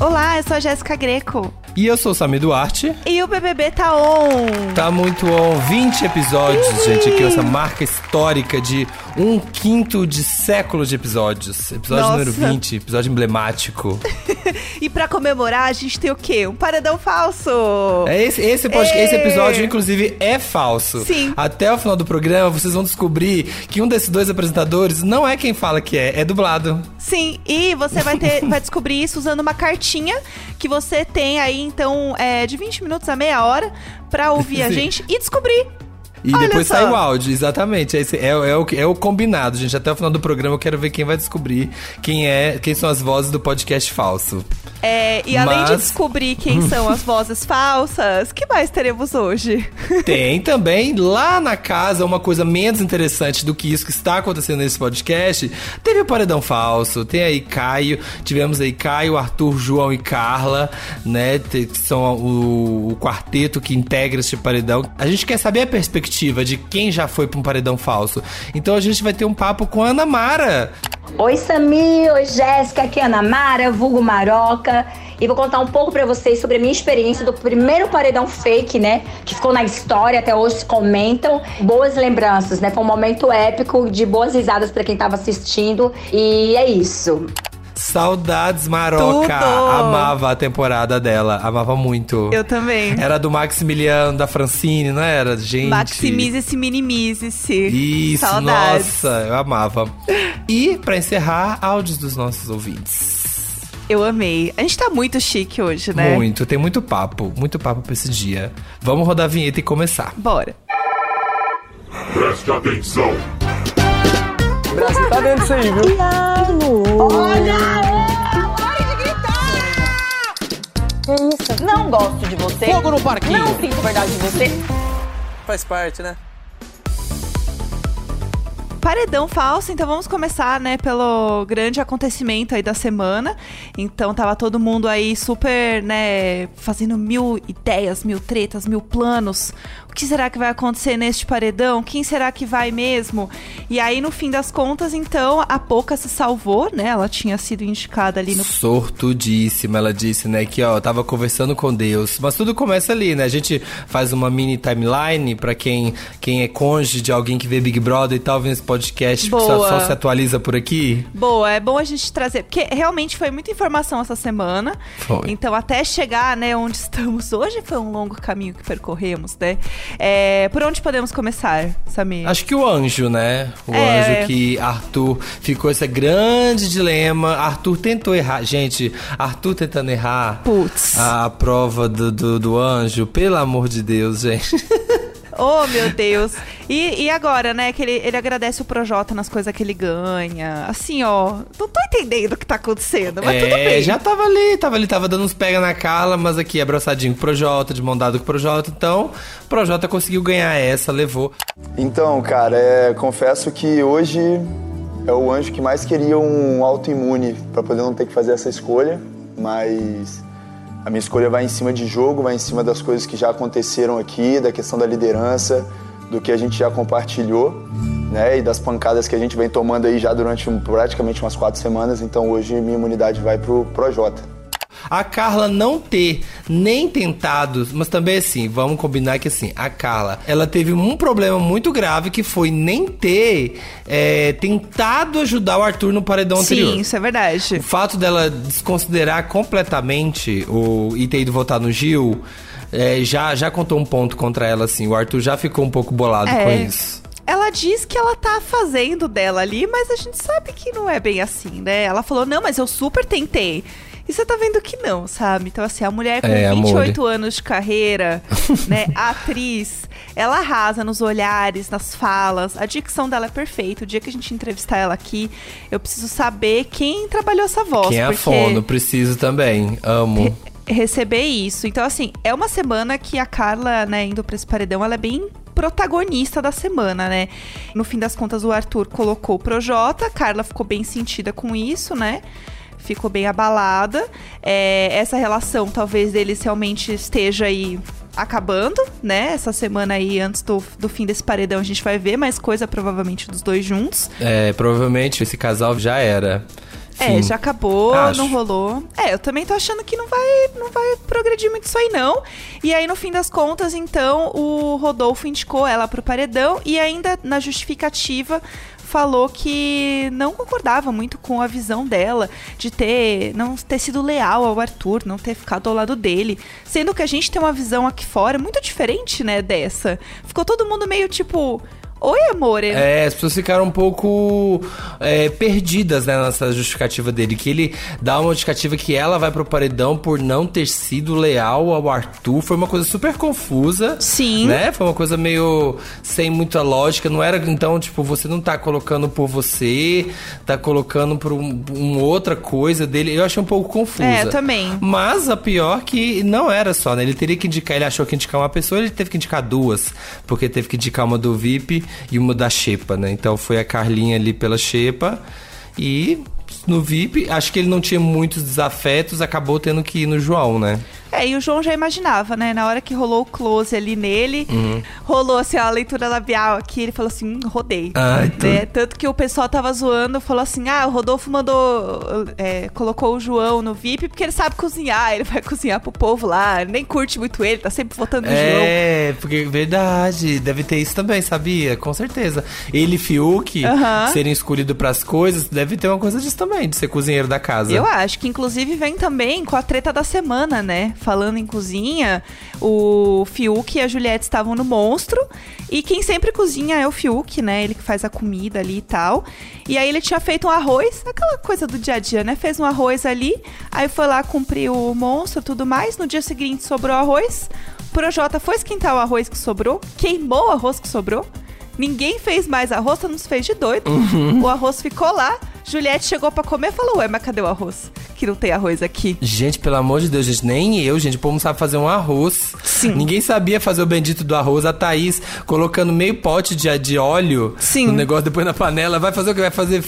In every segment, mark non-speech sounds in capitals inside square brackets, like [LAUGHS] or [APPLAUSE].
Olá, eu sou a Jéssica Greco. E eu sou o Sami Duarte. E o BBB tá on. Tá muito on. 20 episódios, Ih. gente. Aqui essa marca histórica de um quinto de século de episódios. Episódio Nossa. número 20, episódio emblemático. [LAUGHS] e para comemorar, a gente tem o quê? Um paredão falso. É esse, esse, esse episódio, inclusive, é falso. Sim. Até o final do programa, vocês vão descobrir que um desses dois apresentadores não é quem fala que é, é dublado. Sim, e você vai ter, [LAUGHS] vai descobrir isso usando uma cartinha que você tem aí, então, é, de 20 minutos a meia hora para ouvir [LAUGHS] Sim. a gente e descobrir e Olha depois só. sai o áudio, exatamente. Esse é, é, o, é o combinado, gente. Até o final do programa eu quero ver quem vai descobrir quem é, quem são as vozes do podcast falso. É, e além de descobrir quem são as [LAUGHS] vozes falsas, que mais teremos hoje? Tem [LAUGHS] também lá na casa uma coisa menos interessante do que isso que está acontecendo nesse podcast. Teve o paredão falso, tem aí Caio, tivemos aí Caio, Arthur, João e Carla, né? Que são o, o quarteto que integra este paredão. A gente quer saber a perspectiva perspectiva de quem já foi para um paredão falso. Então a gente vai ter um papo com a Ana Mara. Oi, Samir. Oi, Jéssica. Aqui é a Ana Mara, vulgo Maroca. E vou contar um pouco para vocês sobre a minha experiência do primeiro paredão fake, né? Que ficou na história, até hoje comentam. Boas lembranças, né? Foi um momento épico de boas risadas para quem tava assistindo. E é isso. Saudades Maroca. Tudo. Amava a temporada dela. Amava muito. Eu também. Era do Maximiliano, da Francine, não era? Gente. Maximize-se, minimize-se. Isso, Saudades. nossa, eu amava. E, para encerrar, áudios dos nossos ouvintes. Eu amei. A gente tá muito chique hoje, né? Muito, tem muito papo, muito papo pra esse dia. Vamos rodar a vinheta e começar. Bora. Preste atenção. Brasil tá dentro disso aí, viu? Olha! Pare de gritar! Que isso? Não gosto de você. Fogo no parquinho. Não sinto verdade de você. Faz parte, né? Paredão falso, então vamos começar, né, pelo grande acontecimento aí da semana. Então tava todo mundo aí super, né, fazendo mil ideias, mil tretas, mil planos. O que será que vai acontecer neste paredão? Quem será que vai mesmo? E aí, no fim das contas, então, a Poca se salvou, né? Ela tinha sido indicada ali no. Sortudíssima, ela disse, né? Que, ó, tava conversando com Deus. Mas tudo começa ali, né? A gente faz uma mini timeline para quem, quem é cônjuge de alguém que vê Big Brother e tal, esse podcast, Boa. Só, só se atualiza por aqui. Boa, é bom a gente trazer, porque realmente foi muita informação essa semana. Foi. Então, até chegar, né, onde [LAUGHS] estamos hoje, foi um longo caminho que percorremos, né? É, por onde podemos começar, Samir? Acho que o anjo, né? O é. anjo que Arthur ficou esse grande dilema. Arthur tentou errar. Gente, Arthur tentando errar Putz. A, a prova do, do, do anjo. Pelo amor de Deus, gente. [LAUGHS] Oh, meu Deus. E, e agora, né, que ele, ele agradece o Projota nas coisas que ele ganha. Assim, ó, não tô entendendo o que tá acontecendo, mas é, tudo bem. já tava ali, tava ali, tava dando uns pega na cala, mas aqui abraçadinho com o Projota, de mão dada com o Projota. Então, o Projota conseguiu ganhar essa, levou. Então, cara, é, confesso que hoje é o anjo que mais queria um autoimune para poder não ter que fazer essa escolha, mas a minha escolha vai em cima de jogo, vai em cima das coisas que já aconteceram aqui, da questão da liderança, do que a gente já compartilhou, né? E das pancadas que a gente vem tomando aí já durante praticamente umas quatro semanas. Então hoje minha imunidade vai pro Projota a Carla não ter nem tentado, mas também assim, vamos combinar que assim, a Carla, ela teve um problema muito grave que foi nem ter é, tentado ajudar o Arthur no paredão Sim, anterior. Sim, isso é verdade. O fato dela desconsiderar completamente o e ter ido votar no Gil, é, já, já contou um ponto contra ela, assim. O Arthur já ficou um pouco bolado é. com isso ela diz que ela tá fazendo dela ali, mas a gente sabe que não é bem assim, né? Ela falou: não, mas eu super tentei. E você tá vendo que não, sabe? Então, assim, a mulher com é, 28 amor. anos de carreira, [LAUGHS] né? atriz, ela arrasa nos olhares, nas falas. A dicção dela é perfeita. O dia que a gente entrevistar ela aqui, eu preciso saber quem trabalhou essa voz. Quem é a fono, preciso também. Amo. Re receber isso. Então, assim, é uma semana que a Carla, né, indo pra esse paredão, ela é bem protagonista da semana, né? No fim das contas, o Arthur colocou o Projota, a Carla ficou bem sentida com isso, né? Ficou bem abalada. É, essa relação talvez deles realmente esteja aí acabando, né? Essa semana aí, antes do, do fim desse paredão, a gente vai ver mais coisa, provavelmente, dos dois juntos. É, provavelmente esse casal já era É, já acabou, Acho. não rolou. É, eu também tô achando que não vai, não vai progredir muito isso aí, não. E aí, no fim das contas, então, o Rodolfo indicou ela pro paredão e ainda na justificativa falou que não concordava muito com a visão dela de ter não ter sido leal ao Arthur, não ter ficado ao lado dele, sendo que a gente tem uma visão aqui fora muito diferente, né, dessa. Ficou todo mundo meio tipo, oi, amor. É, as pessoas ficaram um pouco é, perdidas né, nessa justificativa dele. Que ele dá uma justificativa que ela vai pro paredão por não ter sido leal ao Arthur. Foi uma coisa super confusa. Sim. Né? Foi uma coisa meio sem muita lógica. Não era, então, tipo, você não tá colocando por você, tá colocando por um, um outra coisa dele. Eu achei um pouco confusa. É, também. Mas a pior que não era só, né? Ele teria que indicar, ele achou que indicar uma pessoa, ele teve que indicar duas. Porque teve que indicar uma do VIP e uma da Xepa, né? Então foi a Carlinha ali pela Xepa e no VIP, acho que ele não tinha muitos desafetos, acabou tendo que ir no João, né? É, e o João já imaginava, né? Na hora que rolou o close ali nele, Uhum. rolou assim, a leitura labial aqui, ele falou assim, hum, rodei. Né? Tanto que o pessoal tava zoando, falou assim, ah, o Rodolfo mandou, é, colocou o João no VIP porque ele sabe cozinhar, ele vai [LAUGHS] cozinhar pro povo lá, nem curte muito ele, tá sempre votando no João. É, porque verdade, deve ter isso também, sabia? Com certeza. Ele e Fiuk Aham. serem escolhidos pras coisas, deve ter uma coisa disso também, de ser cozinheiro da casa. Eu acho que inclusive vem também com a treta da semana, né? Falando em cozinha, o Fiuk e a Juliette estavam no monstro. E quem sempre cozinha é o Fiuk, né? Ele que faz a comida ali e tal. E aí ele tinha feito um arroz, aquela coisa do dia a dia, né? Fez um arroz ali, aí foi lá cumprir o monstro tudo mais. No dia seguinte sobrou arroz. O Projota foi esquentar o arroz que sobrou, queimou o arroz que sobrou. Ninguém fez mais arroz, todo mundo se fez de doido. O arroz ficou lá. Juliette chegou pra comer e falou: Ué, mas cadê o arroz? Que não tem arroz aqui. Gente, pelo amor de Deus, gente, nem eu, gente. O povo não sabe fazer um arroz. Sim. Ninguém sabia fazer o bendito do arroz. A Thaís colocando meio pote de, de óleo Sim. no negócio, depois na panela. Vai fazer o que? Vai fazer.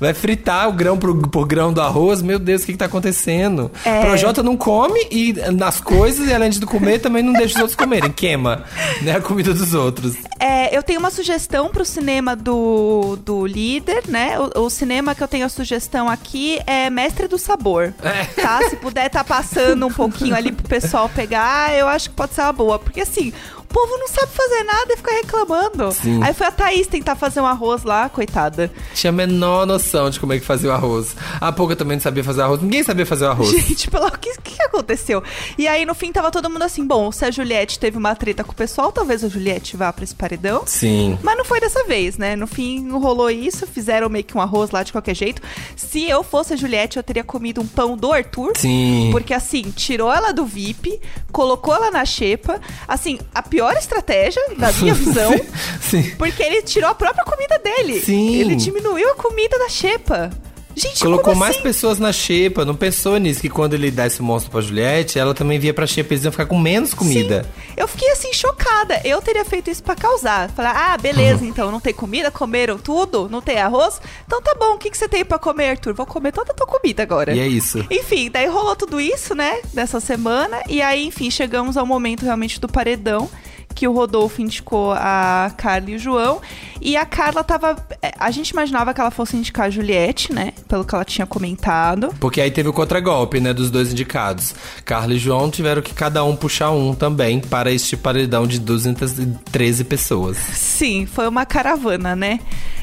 Vai fritar o grão por, por grão do arroz. Meu Deus, o que, que tá acontecendo? É. Projota não come e nas coisas, e além de comer, também não deixa os outros comerem. Queima, né? A comida dos outros. É, eu tenho uma sugestão pro cinema do, do líder, né? O, o cinema que eu tenho a sugestão aqui é Mestre do Sabor. É. Tá? Se puder tá passando um pouquinho ali pro pessoal pegar, eu acho que pode ser uma boa. Porque assim, povo não sabe fazer nada e fica reclamando. Sim. Aí foi a Thaís tentar fazer um arroz lá, coitada. Tinha a menor noção de como é que fazia o arroz. A pouca também não sabia fazer arroz. Ninguém sabia fazer o arroz. Gente, pelo que, que que aconteceu? E aí, no fim, tava todo mundo assim: bom, se a Juliette teve uma treta com o pessoal, talvez a Juliette vá pra esse paredão. Sim. Mas não foi dessa vez, né? No fim, rolou isso, fizeram meio que um arroz lá de qualquer jeito. Se eu fosse a Juliette, eu teria comido um pão do Arthur. Sim. Porque assim, tirou ela do VIP, colocou ela na xepa. Assim, a pior estratégia, da minha [LAUGHS] visão. Sim. Porque ele tirou a própria comida dele. Sim. Ele diminuiu a comida da xepa. Gente, Colocou mais assim? pessoas na xepa, não pensou nisso, que quando ele dá esse monstro pra Juliette, ela também via pra xepa, eles iam ficar com menos comida. Sim. Eu fiquei assim, chocada. Eu teria feito isso pra causar. Falar, ah, beleza, então não tem comida, comeram tudo, não tem arroz. Então tá bom, o que, que você tem pra comer, Arthur? Vou comer toda a tua comida agora. E é isso. Enfim, daí rolou tudo isso, né, dessa semana. E aí, enfim, chegamos ao momento realmente do paredão. Que o Rodolfo indicou a Carla e o João. E a Carla tava. é, A gente imaginava que ela fosse indicar a Juliette, né? Pelo que ela tinha comentado. Porque aí teve o contragolpe, né, dos dois indicados. Carla e João tiveram que cada um puxar um também para este paredão de 213 pessoas. Sim, foi uma caravana, né?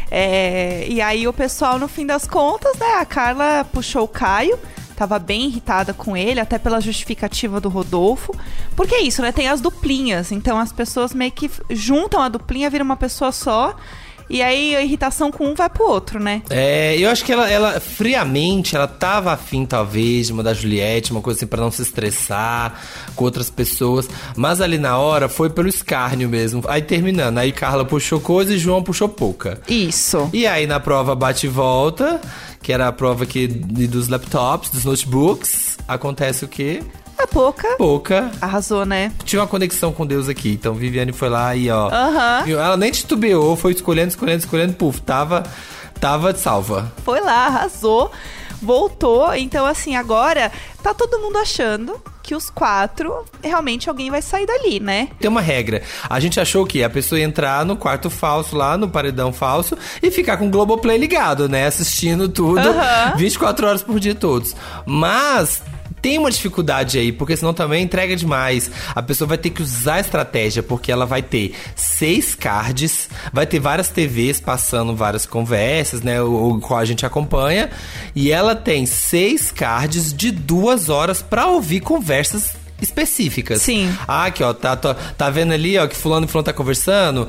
É, e aí o pessoal, no fim das contas, né? A Carla puxou o Caio. Tava bem irritada com ele, até pela justificativa do Rodolfo. Porque é isso, né? Tem as duplinhas. Então as pessoas meio que juntam a duplinha, vira uma pessoa só. E aí a irritação com um vai pro outro, né? É, eu acho que ela, ela, friamente, ela tava afim, talvez, de mudar Juliette, uma coisa assim, pra não se estressar com outras pessoas. Mas ali na hora foi pelo escárnio mesmo. Aí terminando, aí Carla puxou coisa e João puxou pouca. Isso. E aí na prova bate e volta, que era a prova que, dos laptops, dos notebooks, acontece o quê? A pouca Pouca. arrasou, né? Tinha uma conexão com Deus aqui. Então Viviane foi lá e ó. Aham. Ela nem titubeou, foi escolhendo, escolhendo, escolhendo, puf, tava, tava salva. Foi lá, arrasou, voltou. Então, assim, agora tá todo mundo achando que os quatro, realmente alguém vai sair dali, né? Tem uma regra. A gente achou que a pessoa ia entrar no quarto falso lá, no paredão falso, e ficar com o Globoplay ligado, né? Assistindo tudo Aham. 24 horas por dia todos. Mas tem uma dificuldade aí, porque senão também entrega demais. A pessoa vai ter que usar a estratégia, porque ela vai ter seis cards, vai ter várias TVs passando várias conversas, né? O, o qual a gente acompanha. E ela tem seis cards de duas horas pra ouvir conversas específicas. Sim. Ah, aqui, ó, tá, tá, tá vendo ali, ó, que fulano e fulano tá conversando?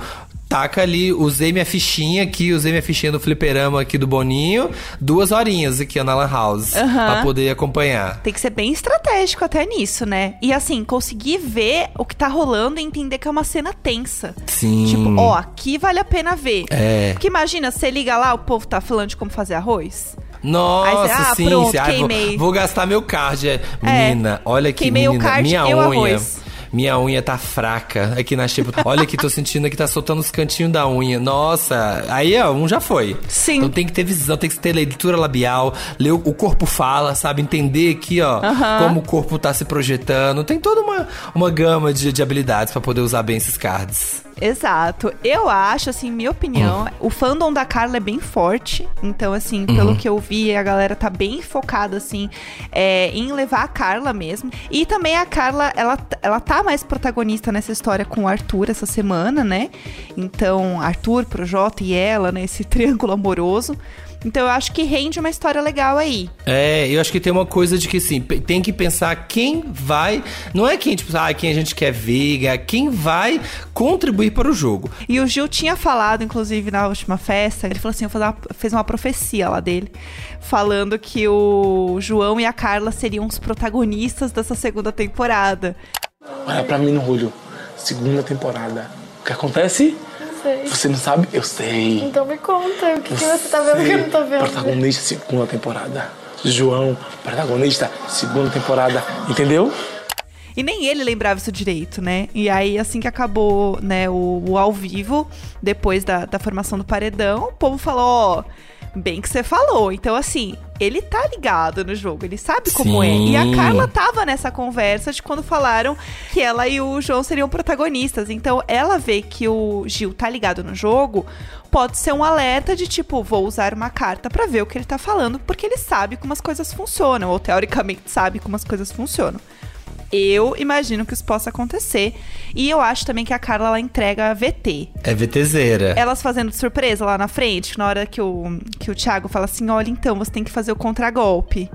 Taca ali, usei minha fichinha aqui, usei minha fichinha do fliperama aqui do Boninho, duas horinhas aqui na Lan House, Aham. pra poder acompanhar. Tem que ser bem estratégico até nisso, né? E assim, conseguir ver o que tá rolando e entender que é uma cena tensa. Sim. Tipo, ó, aqui vale a pena ver. É. Porque imagina, você liga lá, o povo tá falando de como fazer arroz. Nossa, você, ah, sim, pronto, sim. Ai, vou- vou, gastar meu card. É. Menina, olha aqui, queimei o menina, card minha o unha. arroz. Minha unha tá fraca aqui na tipo. Olha aqui, tô sentindo que tá soltando os cantinhos da unha. Nossa, aí ó, um já foi. Sim. Então tem que ter visão, tem que ter leitura labial, ler o, corpo fala, sabe? Entender aqui, ó, Aham. como o corpo tá se projetando. Tem toda uma, uma gama de, de habilidades pra poder usar bem esses cards. Exato. Eu acho, assim, minha opinião, o fandom da Carla é bem forte. Então, assim, pelo que eu vi, a galera tá bem focada, assim, é, em levar a Carla mesmo. E também a Carla, ela, ela tá mais protagonista nessa história com o Arthur essa semana, né? Então, Arthur, Projota e ela, né? Esse [LAUGHS] triângulo amoroso. Então, eu acho que rende uma história legal aí. É, eu acho que tem uma coisa de que assim, tem que pensar quem vai. Não é quem, tipo, ah, quem a gente quer ver, é quem vai contribuir para o jogo. E o Gil tinha falado, inclusive, na última festa, ele falou assim, eu uma- fez uma profecia lá dele, falando que o João e a Carla seriam os protagonistas dessa segunda temporada. Olha pra mim no olho. Segunda temporada. O que acontece? Sei. Você não sabe? Eu sei. Então me conta, o que, que você tá vendo que eu não tô vendo? Protagonista, segunda temporada. João, protagonista, segunda temporada. Entendeu? E nem ele lembrava isso direito, né? E aí, assim que acabou, né, o, o ao vivo, depois da, da formação do paredão, o povo falou, ó, bem que você falou. Então, assim, ele tá ligado no jogo, ele sabe como é. E a Sim. Carla tava nessa conversa de quando falaram que ela e o João seriam protagonistas. Então, ela vê que o Gil tá ligado no jogo, pode ser um alerta de tipo, vou usar uma carta pra ver o que ele tá falando, porque ele sabe como as coisas funcionam, ou teoricamente sabe como as coisas funcionam. Eu imagino que isso possa acontecer. E eu acho também que a Carla ela entrega a VT. É VTZera. Elas fazendo de surpresa lá na frente, na hora que o, que o Thiago fala assim: olha, então você tem que fazer o contragolpe.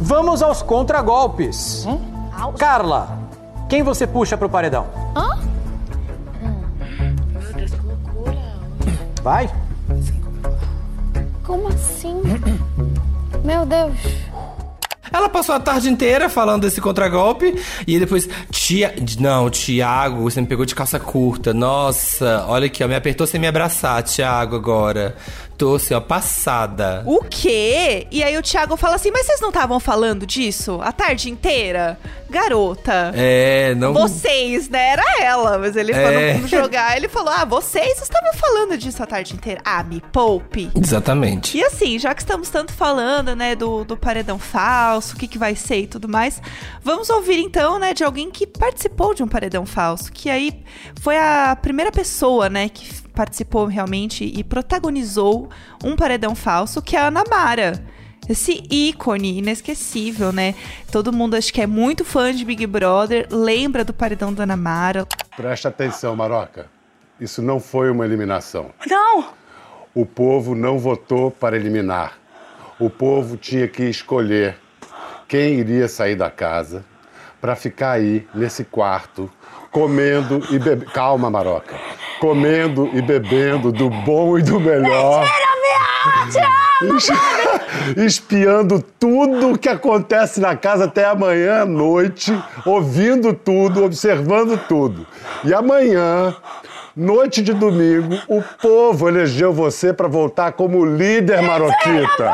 Vamos aos contragolpes. Carla, quem você puxa pro paredão? Hã? Meu Deus, que loucura. Vai. Como assim? Meu Deus. Ela passou a tarde inteira falando desse contragolpe e depois, tia, não, Tiago, você me pegou de calça curta. Nossa, olha aqui, ó, me apertou sem me abraçar, Tiago, agora. Tô assim, ó, passada. O quê? E aí o Thiago fala assim: mas vocês não estavam falando disso a tarde inteira? Garota. É, não. Vocês, né? Era ela, mas ele É. falou jogar. Ele falou: Ah, vocês estavam falando disso a tarde inteira. Ah, me poupe. Exatamente. E assim, já que estamos tanto falando, né, do, do paredão falso, o que, que vai ser e tudo mais, vamos ouvir então, né, de alguém que participou de um paredão falso, que aí foi a primeira pessoa, né, que participou realmente e protagonizou um paredão falso, que é a Ana Mara. Esse ícone inesquecível, né? Todo mundo acho que é muito fã de Big Brother, lembra do paredão da Ana Mara. Presta atenção, Maroca. Isso não foi uma eliminação. Não! O povo não votou para eliminar. O povo tinha que escolher quem iria sair da casa para ficar aí nesse quarto comendo e bebendo. Calma, Maroca. Comendo e bebendo do bom e do melhor. Es- [LAUGHS] Espiando tudo que acontece na casa até amanhã à noite, ouvindo tudo, observando tudo. E amanhã, noite de domingo, o povo elegeu você para voltar como líder maroquita.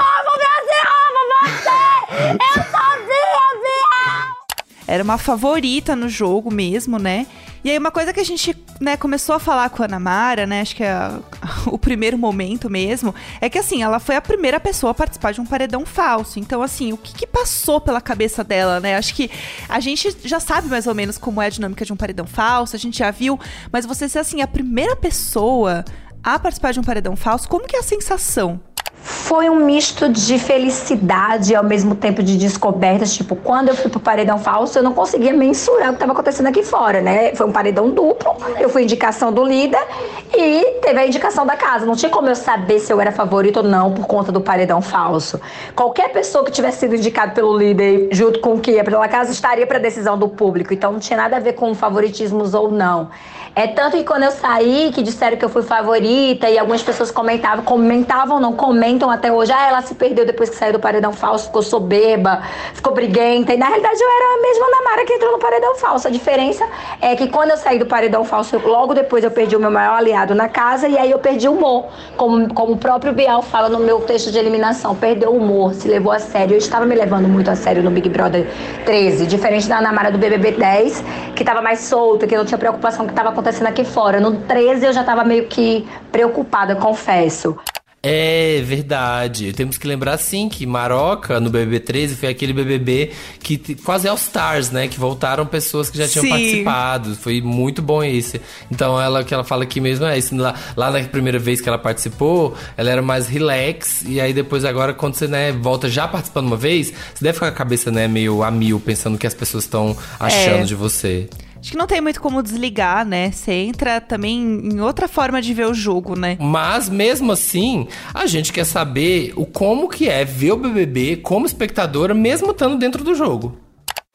Era uma favorita no jogo mesmo, né? E aí uma coisa que a gente, né, começou a falar com a Ana Mara, né, acho que é [LAUGHS] o primeiro momento mesmo, é que assim, ela foi a primeira pessoa a participar de um paredão falso. Então assim, o que, que passou pela cabeça dela, né? Acho que a gente já sabe mais ou menos como é a dinâmica de um paredão falso, a gente já viu, mas você ser assim, a primeira pessoa a participar de um paredão falso, como que é a sensação? Foi um misto de felicidade ao mesmo tempo de descobertas. Tipo, quando eu fui pro paredão falso, eu não conseguia mensurar o que estava acontecendo aqui fora, né? Foi um paredão duplo. Eu fui indicação do líder e teve a indicação da casa. Não tinha como eu saber se eu era favorito ou não por conta do paredão falso. Qualquer pessoa que tivesse sido indicado pelo líder junto com o que ia pela casa estaria para decisão do público. Então não tinha nada a ver com favoritismos ou não. É tanto que quando eu saí, que disseram que eu fui favorita e algumas pessoas comentavam, comentavam, não comentam até hoje. Ah, ela se perdeu depois que saiu do paredão falso, ficou soberba, ficou briguenta. E na realidade eu era a mesma Namara que entrou no paredão falso. A diferença é que quando eu saí do paredão falso, eu- logo depois eu perdi o meu maior aliado na casa e aí eu perdi o humor. Como, como o próprio Bial fala no meu texto de eliminação, perdeu o humor, se levou a sério. Eu estava me levando muito a sério no Big Brother 13, diferente da Namara do BBB 10, que estava mais solta, que não tinha preocupação com o que estava acontecendo aqui fora. No 13 eu já estava meio que preocupada, confesso. É verdade. Temos que lembrar sim que Maroca, no BBB 13, foi aquele BBB que quase All Stars, né? Que voltaram pessoas que já tinham Sim. participado. Foi muito bom esse. Então, ela que ela fala aqui mesmo é isso. Lá, lá na primeira vez que ela participou, ela era mais relax. E aí depois, agora, quando você né, volta já participando uma vez, você deve ficar com a cabeça né, meio a mil, pensando o que as pessoas estão achando É. de você. Acho que não tem muito como desligar, né? Você entra também em outra forma de ver o jogo, né? Mas mesmo assim, a gente quer saber o como que é ver o BBB como espectadora, mesmo estando dentro do jogo.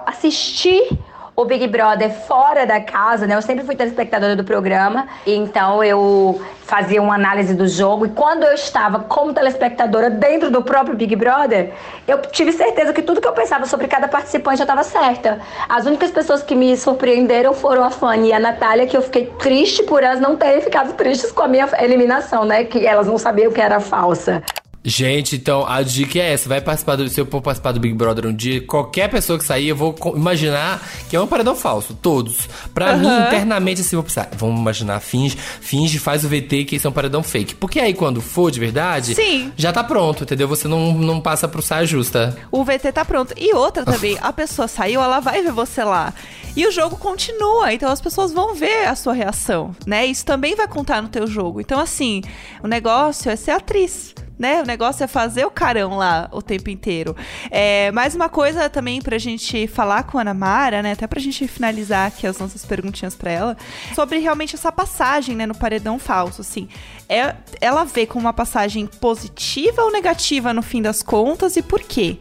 assistir o Big Brother fora da casa, né? Eu sempre fui telespectadora do programa, então eu fazia uma análise do jogo. E quando eu estava como telespectadora dentro do próprio Big Brother, eu tive certeza que tudo que eu pensava sobre cada participante já estava certa. As únicas pessoas que me surpreenderam foram a Fanny e a Natália, que eu fiquei triste por elas não terem ficado tristes com a minha eliminação, né? Que elas não sabiam que era falsa. Gente, então a dica é essa: vai participar do. Se eu for participar do Big Brother um dia, qualquer pessoa que sair, eu vou imaginar que é um paredão falso. Todos. Pra mim, Aham. internamente, assim, vou pensar, vamos imaginar, finge, finge, faz o VT que isso é um paredão fake. Porque aí, quando for de verdade, Sim. já tá pronto, entendeu? Você não, não passa pro saia justa. O VT tá pronto. E outra também, a pessoa saiu, ela vai ver você lá. E o jogo continua, então as pessoas vão ver a sua reação, né? Isso também vai contar no teu jogo. Então, assim, o negócio é ser atriz. Né? O negócio é fazer o carão lá o tempo inteiro. É, mais uma coisa também pra gente falar com a Ana Mara, né? Até pra gente finalizar aqui as nossas perguntinhas pra ela, sobre realmente essa passagem, né, no paredão falso, assim. É, ela vê como uma passagem positiva ou negativa no fim das contas e por quê?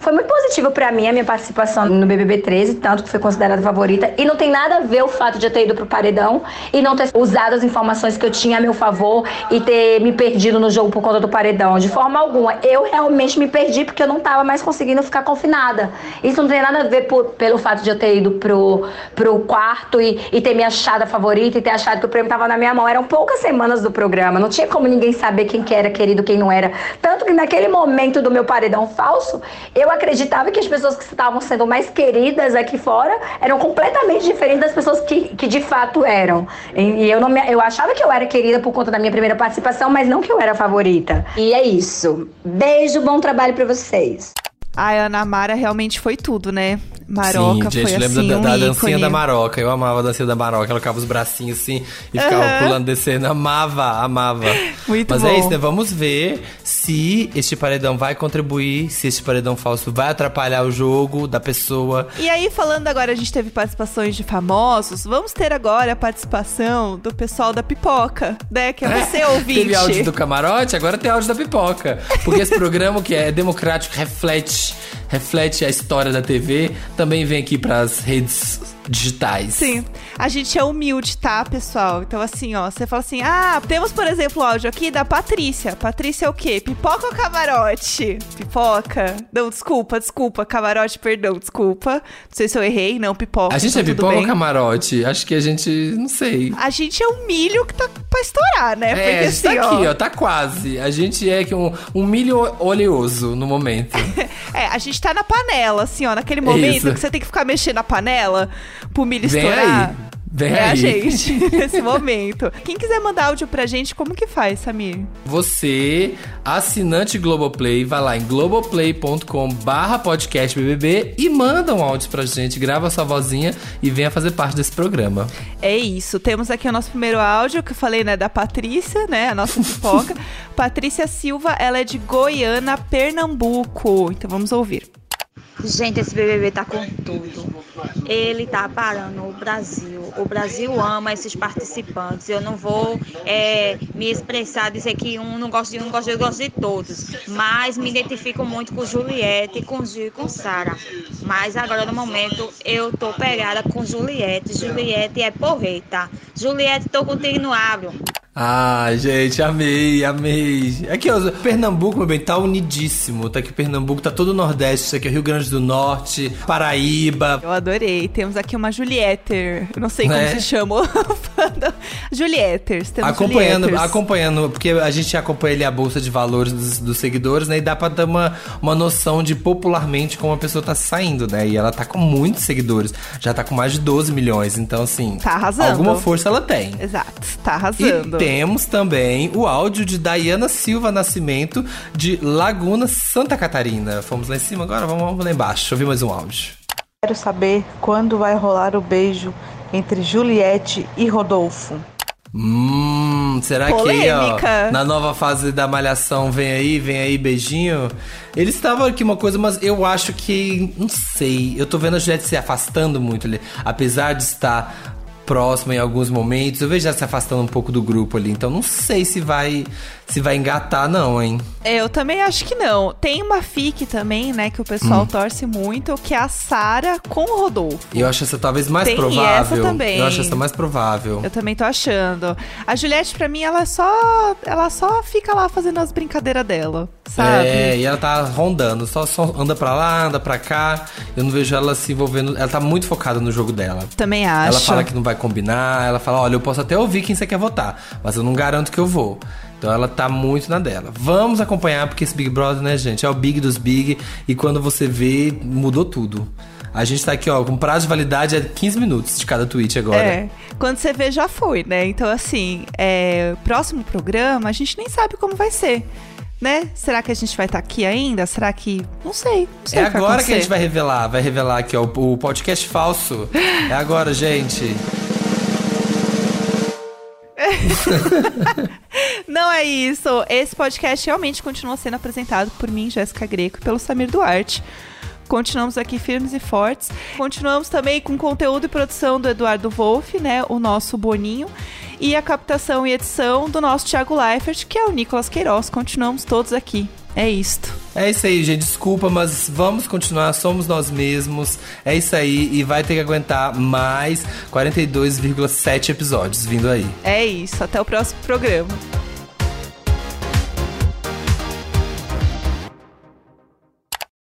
Foi muito positivo pra mim a minha participação no BBB 13, tanto que foi considerada favorita. E não tem nada a ver o fato de eu ter ido pro paredão e não ter usado as informações que eu tinha a meu favor e ter me perdido no jogo por conta do paredão. De forma alguma. Eu realmente me perdi porque eu não tava mais conseguindo ficar confinada. Isso não tem nada a ver por- pelo fato de eu ter ido pro, pro quarto e, e ter me achado a favorita e ter achado que o prêmio tava na minha mão. Eram poucas semanas do programa. Não tinha como ninguém saber quem que era querido, quem não era. Tanto que naquele momento do meu paredão falso, eu acreditava que as pessoas que estavam sendo mais queridas aqui fora eram completamente diferentes das pessoas que, que de fato eram. E, eu, não me- eu achava que eu era querida por conta da minha primeira participação, mas não que eu era a favorita. E é isso. Beijo, bom trabalho pra vocês. A Ana Mara realmente foi tudo, né? Maroca Sim, gente, foi lembra assim, da, um da ícone. dancinha da Maroca. Eu amava a dancinha da Maroca. Ela colocava os bracinhos assim e ficava Aham. pulando, descendo. Amava, amava. [LAUGHS] Muito Mas bom. é isso, né? Vamos ver se este paredão vai contribuir, se este paredão falso vai atrapalhar o jogo da pessoa. E aí, falando agora, a gente teve participações de famosos, vamos ter agora a participação do pessoal da pipoca, né? Que é você, [LAUGHS] ouvinte. Teve áudio do camarote, agora tem áudio da pipoca. Porque esse [LAUGHS] programa que é democrático, reflete, much. Reflete a história da TV, também vem aqui pras redes digitais. Sim. A gente é humilde, tá, pessoal? Então, assim, ó, você fala assim: ah, temos, por exemplo, o áudio aqui da Patrícia. Patrícia é o quê? Pipoca ou camarote? Pipoca? Não, desculpa, desculpa. Camarote, perdão, desculpa. Não sei se eu errei, não, pipoca. A gente então é pipoca ou bem. camarote? Acho que a gente. Não sei. A gente é um milho que tá pra estourar, né? É, Porque a gente assim, tá aqui, ó, tá quase. A gente é um, um milho oleoso no momento. [LAUGHS] É, a gente tá na panela, assim, ó, naquele momento Isso. que você tem que ficar mexendo na panela pro milho Vem estourar. aí. Vem é a gente, [LAUGHS] nesse momento. Quem quiser mandar áudio pra gente, como que faz, Samir? Você, assinante Globoplay, vai lá em globoplay.com barra podcast BBB e manda um áudio pra gente, grava sua vozinha e venha fazer parte desse programa. É isso. Temos aqui o nosso primeiro áudio, que eu falei, né, da Patrícia, né, a nossa pipoca. [LAUGHS] Patrícia Silva, ela é de Goiânia, Pernambuco. Então vamos ouvir. Gente, esse BBB tá com tudo. Ele tá parando o Brasil. O Brasil ama esses participantes. Eu não vou é, me expressar, dizer que um não gosta de um, não gosta de, eu gosto de todos. Mas me identifico muito com Juliette, com Gil e com Sara. Mas agora, no momento, eu tô pegada com Juliette. Juliette é porreta. Juliette, tô contigo no abro. Ah, gente, amei, amei. Aqui, ó, Pernambuco, meu bem, tá unidíssimo. Tá aqui Pernambuco, tá todo o Nordeste, tá aqui o Rio Grande do Norte, Paraíba. Eu adorei. Temos aqui uma Julietter. Eu não sei como Né? se chama. [LAUGHS] [LAUGHS] Julietters. Temos Acompanhando, Julietters. acompanhando, porque a gente acompanha ali a bolsa de valores dos, dos seguidores, né? E dá pra dar uma, uma noção de popularmente como a pessoa tá saindo, né? E ela tá com muitos seguidores, já tá com mais de 12 milhões. Então, assim, Tá arrasando. alguma força ela tem. Exato, tá E arrasando. temos também o áudio de Dayana Silva Nascimento, de Laguna, Santa Catarina. Fomos lá em cima agora, vamos, vamos lá embaixo. Deixa eu ouvir mais um áudio. Quero saber quando vai rolar o beijo entre Juliette e Rodolfo. Hum, será que aí, Polêmica. ó, na nova fase da malhação vem aí, vem aí beijinho? Eles estavam aqui uma coisa, mas eu acho que, não sei, eu tô vendo a Juliette se afastando muito ali, apesar de estar próxima em alguns momentos, eu vejo ela se afastando um pouco do grupo ali, então não sei se vai se vai engatar não, hein? Eu também acho que não. Tem uma fic também, né, que o pessoal Hum. torce muito, que é a Sara com o Rodolfo. E eu acho essa talvez mais Tem provável. essa também. Eu acho essa mais provável. Eu também tô achando. A Juliette, pra mim, ela só. Ela só fica lá fazendo as brincadeiras dela, sabe? É, e ela tá rondando, só, só anda pra lá, anda pra cá. Eu não vejo ela se envolvendo. Ela tá muito focada no jogo dela. Também acho. Ela fala que não vai combinar, ela fala: olha, eu posso até ouvir quem você quer votar, mas eu não garanto que eu vou. Então ela tá muito na dela. Vamos acompanhar, porque esse Big Brother, né, gente, é o Big dos Big. E quando você vê, mudou tudo. A gente tá aqui, ó, com prazo de validade é 15 minutos de cada tweet agora. É, quando você vê, já foi, né? Então, assim, é, próximo programa, a gente nem sabe como vai ser, né? Será que a gente vai estar aqui ainda? Será que. Não sei. Não sei É que agora que a gente vai revelar, vai revelar aqui, ó, o podcast falso. [LAUGHS] É agora, gente. [LAUGHS] Não é isso. Esse podcast realmente continua sendo apresentado por mim, Jéssica Greco, e pelo Samir Duarte. Continuamos aqui firmes e fortes. Continuamos também com conteúdo e produção do Eduardo Wolff, né? O nosso Boninho. E a captação e edição do nosso Thiago Leifert, que é o Nicolas Queiroz. Continuamos todos aqui. É isto. É isso aí, gente. Desculpa, mas vamos continuar. Somos nós mesmos. É isso aí. E vai ter que aguentar mais 42,7 episódios vindo aí. É isso. Até o próximo programa.